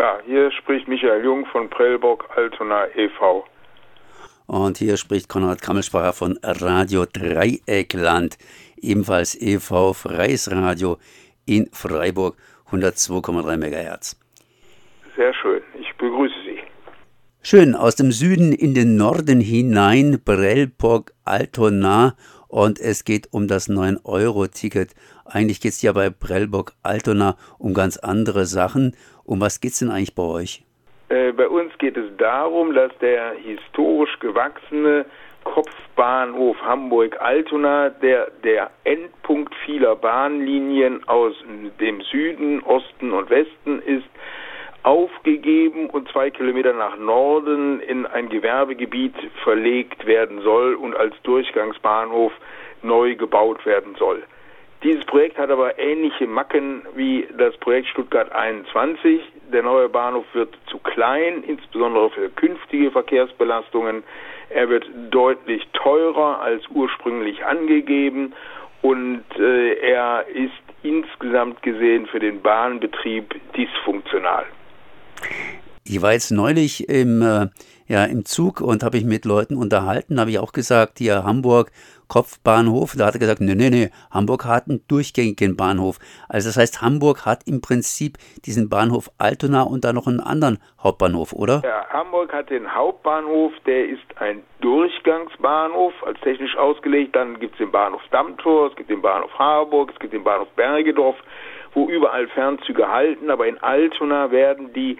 Ja, hier spricht Michael Jung von Prellbock Altona e.V. Und hier spricht Konrad Kammelspracher von Radio Dreieckland, ebenfalls e.V. Freies Radio in Freiburg, 102,3 MHz. Sehr schön, ich begrüße Sie. Schön, aus dem Süden in den Norden hinein, Prellbock Altona und es geht um das 9-Euro-Ticket. Eigentlich geht es ja bei Prellbock Altona um ganz andere Sachen. Um was geht es denn eigentlich bei euch? Äh, bei uns geht es darum, dass der historisch gewachsene Kopfbahnhof Hamburg-Altona, der, der Endpunkt vieler Bahnlinien aus dem Süden, Osten und Westen ist, aufgegeben und zwei Kilometer nach Norden in ein Gewerbegebiet verlegt werden soll und als Durchgangsbahnhof neu gebaut werden soll. Dieses Projekt hat aber ähnliche Macken wie das Projekt Stuttgart 21. Der neue Bahnhof wird zu klein, insbesondere für künftige Verkehrsbelastungen. Er wird deutlich teurer als ursprünglich angegeben und äh, er ist insgesamt gesehen für den Bahnbetrieb dysfunktional. Ich war jetzt neulich im, äh, ja, im Zug und habe ich mit Leuten unterhalten, habe ich auch gesagt, hier Hamburg, Kopfbahnhof. Da hat er gesagt, nee, nee, nee, Hamburg hat einen durchgängigen Bahnhof. Also das heißt, Hamburg hat im Prinzip diesen Bahnhof Altona und dann noch einen anderen Hauptbahnhof, oder? Ja, Hamburg hat den Hauptbahnhof, der ist ein Durchgangsbahnhof, als technisch ausgelegt. Dann gibt es den Bahnhof Dammtor, es gibt den Bahnhof Harburg, es gibt den Bahnhof Bergedorf wo überall Fernzüge halten, aber in Altona werden die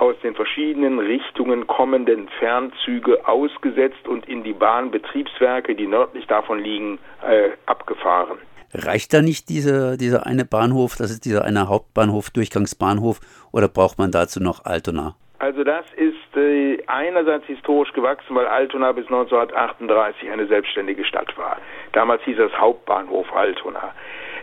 aus den verschiedenen Richtungen kommenden Fernzüge ausgesetzt und in die Bahnbetriebswerke, die nördlich davon liegen, äh, abgefahren. Reicht da nicht dieser, dieser eine Bahnhof, das ist dieser eine Hauptbahnhof, Durchgangsbahnhof, oder braucht man dazu noch Altona? Also das ist äh, einerseits historisch gewachsen, weil Altona bis 1938 eine selbstständige Stadt war. Damals hieß es Hauptbahnhof Altona.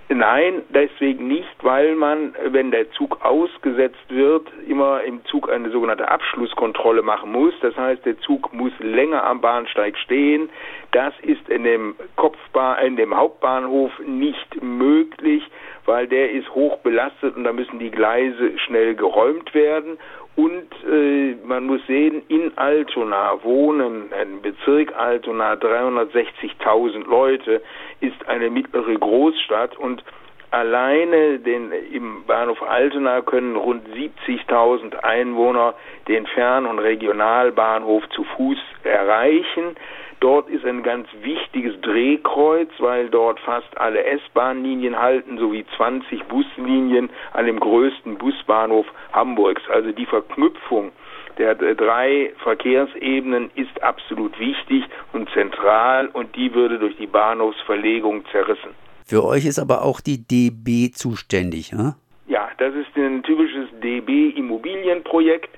Nein, deswegen nicht, weil man, wenn der Zug ausgesetzt wird, immer im Zug eine sogenannte Abschlusskontrolle machen muss. Das heißt, der Zug muss länger am Bahnsteig stehen. Das ist in dem Kopfbahn, in dem Hauptbahnhof nicht möglich, weil der ist hoch belastet und da müssen die Gleise schnell geräumt werden. Und äh, man muss sehen, in Altona wohnen, im Bezirk Altona 360.000 Leute, ist eine mittlere Großstadt und alleine den, im Bahnhof Altona können rund 70.000 Einwohner den Fern- und Regionalbahnhof zu Fuß erreichen. Dort ist ein ganz wichtiges Drehkreuz, weil dort fast alle S-Bahnlinien halten, sowie 20 Buslinien an dem größten Busbahnhof Hamburgs. Also die Verknüpfung der drei Verkehrsebenen ist absolut wichtig und zentral und die würde durch die Bahnhofsverlegung zerrissen. Für euch ist aber auch die DB zuständig, ja? Ja, das ist ein typisches DB-Immobilienprojekt.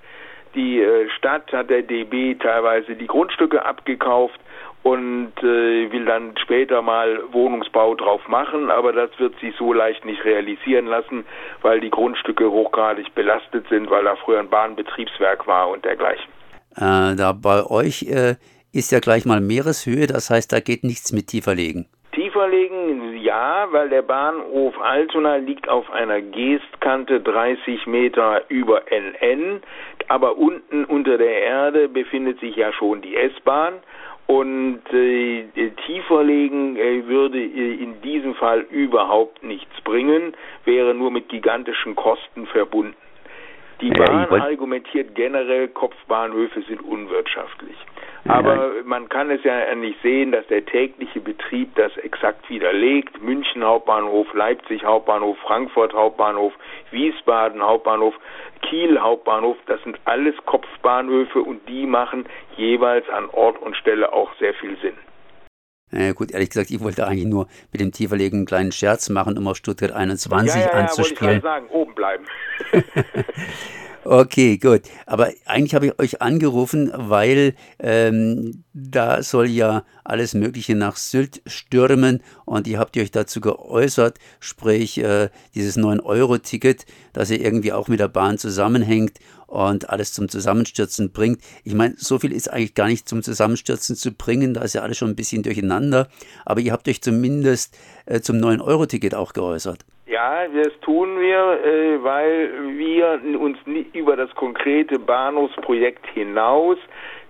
Die äh, Stadt hat der DB teilweise die Grundstücke abgekauft und äh, will dann später mal Wohnungsbau drauf machen, aber das wird sich so leicht nicht realisieren lassen, weil die Grundstücke hochgradig belastet sind, weil da früher ein Bahnbetriebswerk war und dergleichen. Äh, da bei euch äh, ist ja gleich mal Meereshöhe, das heißt, da geht nichts mit tieferlegen. Tieferlegen, ja, weil der Bahnhof Altona liegt auf einer Geestkante 30 Meter über NN, aber unten unter der Erde befindet sich ja schon die S-Bahn und äh, tiefer legen äh, würde äh, in diesem Fall überhaupt nichts bringen, wäre nur mit gigantischen Kosten verbunden. Die Bahn argumentiert generell, Kopfbahnhöfe sind unwirtschaftlich. Aber man kann es ja nicht sehen, dass der tägliche Betrieb das exakt widerlegt. München Hauptbahnhof, Leipzig Hauptbahnhof, Frankfurt Hauptbahnhof, Wiesbaden Hauptbahnhof, Kiel Hauptbahnhof, das sind alles Kopfbahnhöfe und die machen jeweils an Ort und Stelle auch sehr viel Sinn. Naja, gut, ehrlich gesagt, ich wollte eigentlich nur mit dem Tieferlegen einen kleinen Scherz machen, um auf Stuttgart 21 ja, ja, ja, anzuspielen. Ich sagen, oben bleiben. Okay, gut. Aber eigentlich habe ich euch angerufen, weil ähm, da soll ja alles Mögliche nach Sylt stürmen und ihr habt euch dazu geäußert, sprich äh, dieses 9-Euro-Ticket, dass ihr irgendwie auch mit der Bahn zusammenhängt und alles zum Zusammenstürzen bringt. Ich meine, so viel ist eigentlich gar nicht zum Zusammenstürzen zu bringen, da ist ja alles schon ein bisschen durcheinander, aber ihr habt euch zumindest äh, zum 9-Euro-Ticket auch geäußert. Ja, das tun wir, äh, weil wir uns über das konkrete Bahnhofsprojekt hinaus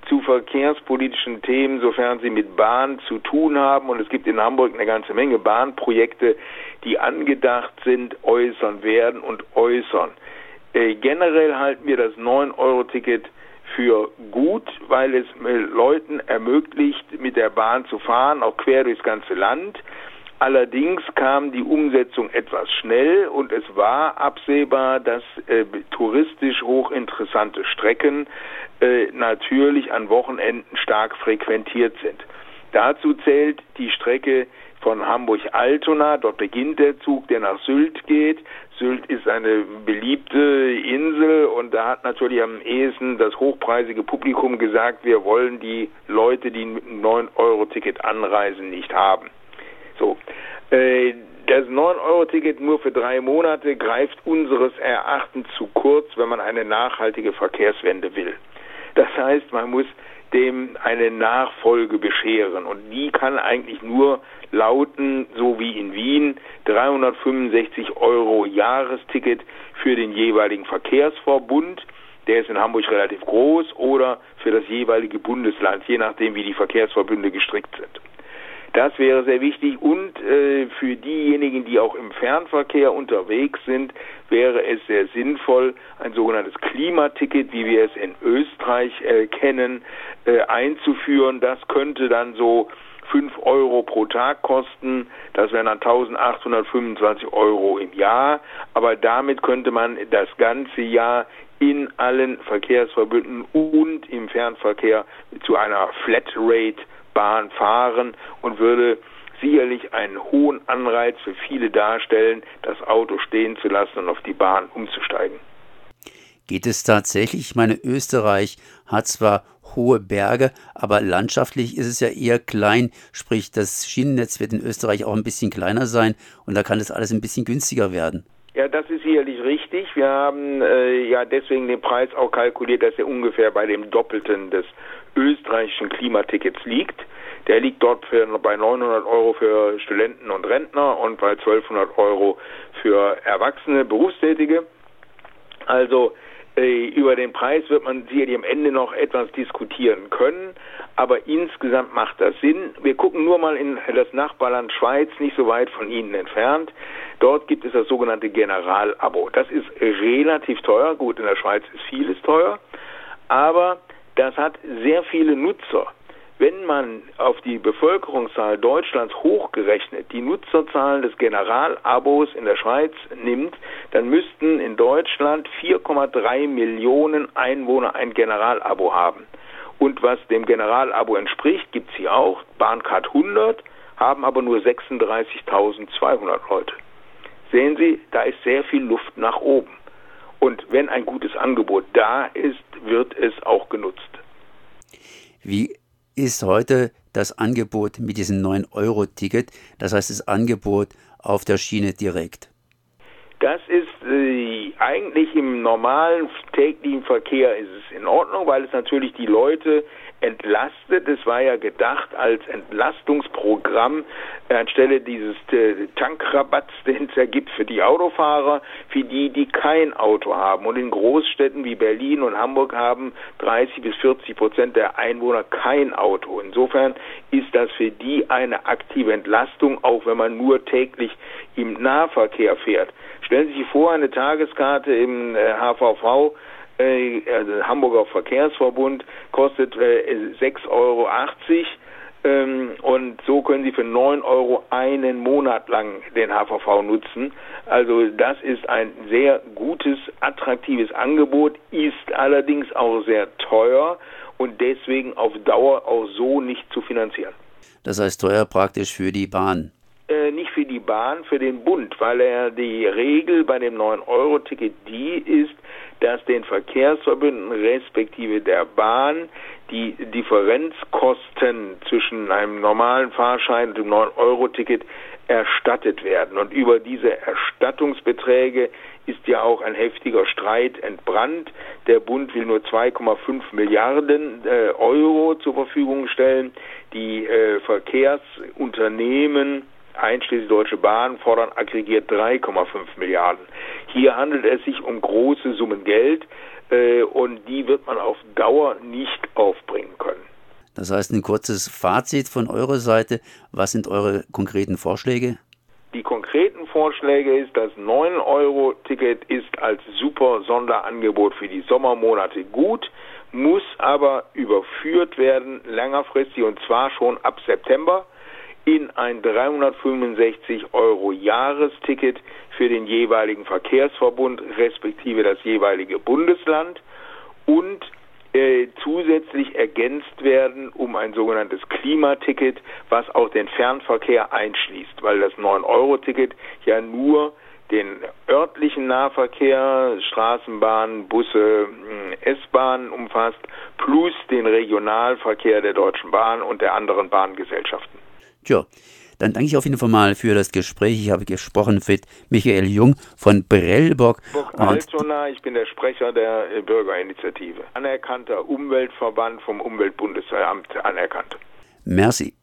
zu verkehrspolitischen Themen, sofern sie mit Bahn zu tun haben, und es gibt in Hamburg eine ganze Menge Bahnprojekte, die angedacht sind, äußern werden und äußern. Äh, generell halten wir das 9-Euro-Ticket für gut, weil es Leuten ermöglicht, mit der Bahn zu fahren, auch quer durchs ganze Land. Allerdings kam die Umsetzung etwas schnell und es war absehbar, dass äh, touristisch hochinteressante Strecken äh, natürlich an Wochenenden stark frequentiert sind. Dazu zählt die Strecke von Hamburg-Altona. Dort beginnt der Zug, der nach Sylt geht. Sylt ist eine beliebte Insel und da hat natürlich am ehesten das hochpreisige Publikum gesagt, wir wollen die Leute, die einem 9-Euro-Ticket anreisen, nicht haben. So. Äh, das 9-Euro-Ticket nur für drei Monate greift unseres Erachtens zu kurz, wenn man eine nachhaltige Verkehrswende will. Das heißt, man muss dem eine Nachfolge bescheren und die kann eigentlich nur lauten, so wie in Wien, 365 Euro Jahresticket für den jeweiligen Verkehrsverbund. Der ist in Hamburg relativ groß oder für das jeweilige Bundesland, je nachdem, wie die Verkehrsverbünde gestrickt sind. Das wäre sehr wichtig und äh, für diejenigen, die auch im Fernverkehr unterwegs sind, wäre es sehr sinnvoll, ein sogenanntes Klimaticket, wie wir es in Österreich äh, kennen, äh, einzuführen. Das könnte dann so 5 Euro pro Tag kosten. Das wären dann 1825 Euro im Jahr. Aber damit könnte man das ganze Jahr in allen Verkehrsverbünden und im Fernverkehr zu einer Flatrate Bahn fahren und würde sicherlich einen hohen Anreiz für viele darstellen, das Auto stehen zu lassen und auf die Bahn umzusteigen. Geht es tatsächlich? Ich meine, Österreich hat zwar hohe Berge, aber landschaftlich ist es ja eher klein, sprich das Schienennetz wird in Österreich auch ein bisschen kleiner sein und da kann das alles ein bisschen günstiger werden. Ja, das ist sicherlich richtig. Wir haben äh, ja deswegen den Preis auch kalkuliert, dass er ungefähr bei dem Doppelten des österreichischen Klimatickets liegt. Der liegt dort für, bei 900 Euro für Studenten und Rentner und bei 1200 Euro für erwachsene Berufstätige. Also äh, über den Preis wird man sicherlich am Ende noch etwas diskutieren können, aber insgesamt macht das Sinn. Wir gucken nur mal in das Nachbarland Schweiz, nicht so weit von Ihnen entfernt. Dort gibt es das sogenannte Generalabo. Das ist relativ teuer. Gut, in der Schweiz ist vieles teuer, aber das hat sehr viele Nutzer. Wenn man auf die Bevölkerungszahl Deutschlands hochgerechnet die Nutzerzahlen des Generalabos in der Schweiz nimmt, dann müssten in Deutschland 4,3 Millionen Einwohner ein Generalabo haben. Und was dem Generalabo entspricht, gibt es hier auch. Bahncard 100 haben aber nur 36.200 Leute. Sehen Sie, da ist sehr viel Luft nach oben. Und wenn ein gutes Angebot da ist, wird es auch genutzt. Wie ist heute das Angebot mit diesem 9-Euro-Ticket, das heißt das Angebot auf der Schiene direkt? Das ist äh, eigentlich im normalen täglichen Verkehr ist es in Ordnung, weil es natürlich die Leute entlastet. Es war ja gedacht als Entlastungsprogramm anstelle dieses äh, Tankrabatts, den es ja gibt für die Autofahrer, für die, die kein Auto haben. Und in Großstädten wie Berlin und Hamburg haben 30 bis 40 Prozent der Einwohner kein Auto. Insofern ist das für die eine aktive Entlastung, auch wenn man nur täglich im Nahverkehr fährt. Stellen Sie sich vor, eine Tageskarte im HVV äh, also Hamburger Verkehrsverbund kostet äh, 6,80 Euro. Ähm, und so können Sie für 9 Euro einen Monat lang den HVV nutzen. Also das ist ein sehr gutes, attraktives Angebot, ist allerdings auch sehr teuer und deswegen auf Dauer auch so nicht zu finanzieren. Das heißt teuer praktisch für die Bahn. Äh, nicht für die Bahn, für den Bund, weil er die Regel bei dem 9-Euro-Ticket die ist, dass den Verkehrsverbünden respektive der Bahn die Differenzkosten zwischen einem normalen Fahrschein und dem 9-Euro-Ticket erstattet werden. Und über diese Erstattungsbeträge ist ja auch ein heftiger Streit entbrannt. Der Bund will nur 2,5 Milliarden äh, Euro zur Verfügung stellen. Die äh, Verkehrsunternehmen einschließlich Deutsche Bahn, fordern aggregiert 3,5 Milliarden. Hier handelt es sich um große Summen Geld äh, und die wird man auf Dauer nicht aufbringen können. Das heißt, ein kurzes Fazit von eurer Seite. Was sind eure konkreten Vorschläge? Die konkreten Vorschläge ist, das 9-Euro-Ticket ist als super Sonderangebot für die Sommermonate gut, muss aber überführt werden längerfristig und zwar schon ab September in ein 365 Euro Jahresticket für den jeweiligen Verkehrsverbund respektive das jeweilige Bundesland und äh, zusätzlich ergänzt werden um ein sogenanntes Klimaticket, was auch den Fernverkehr einschließt, weil das 9-Euro-Ticket ja nur den örtlichen Nahverkehr, Straßenbahnen, Busse, S-Bahnen umfasst, plus den Regionalverkehr der Deutschen Bahn und der anderen Bahngesellschaften. Tja, dann danke ich auf jeden Fall mal für das Gespräch. Ich habe gesprochen mit Michael Jung von Brellbock. Altona, ich bin der Sprecher der Bürgerinitiative. Anerkannter Umweltverband vom Umweltbundesamt anerkannt. Merci.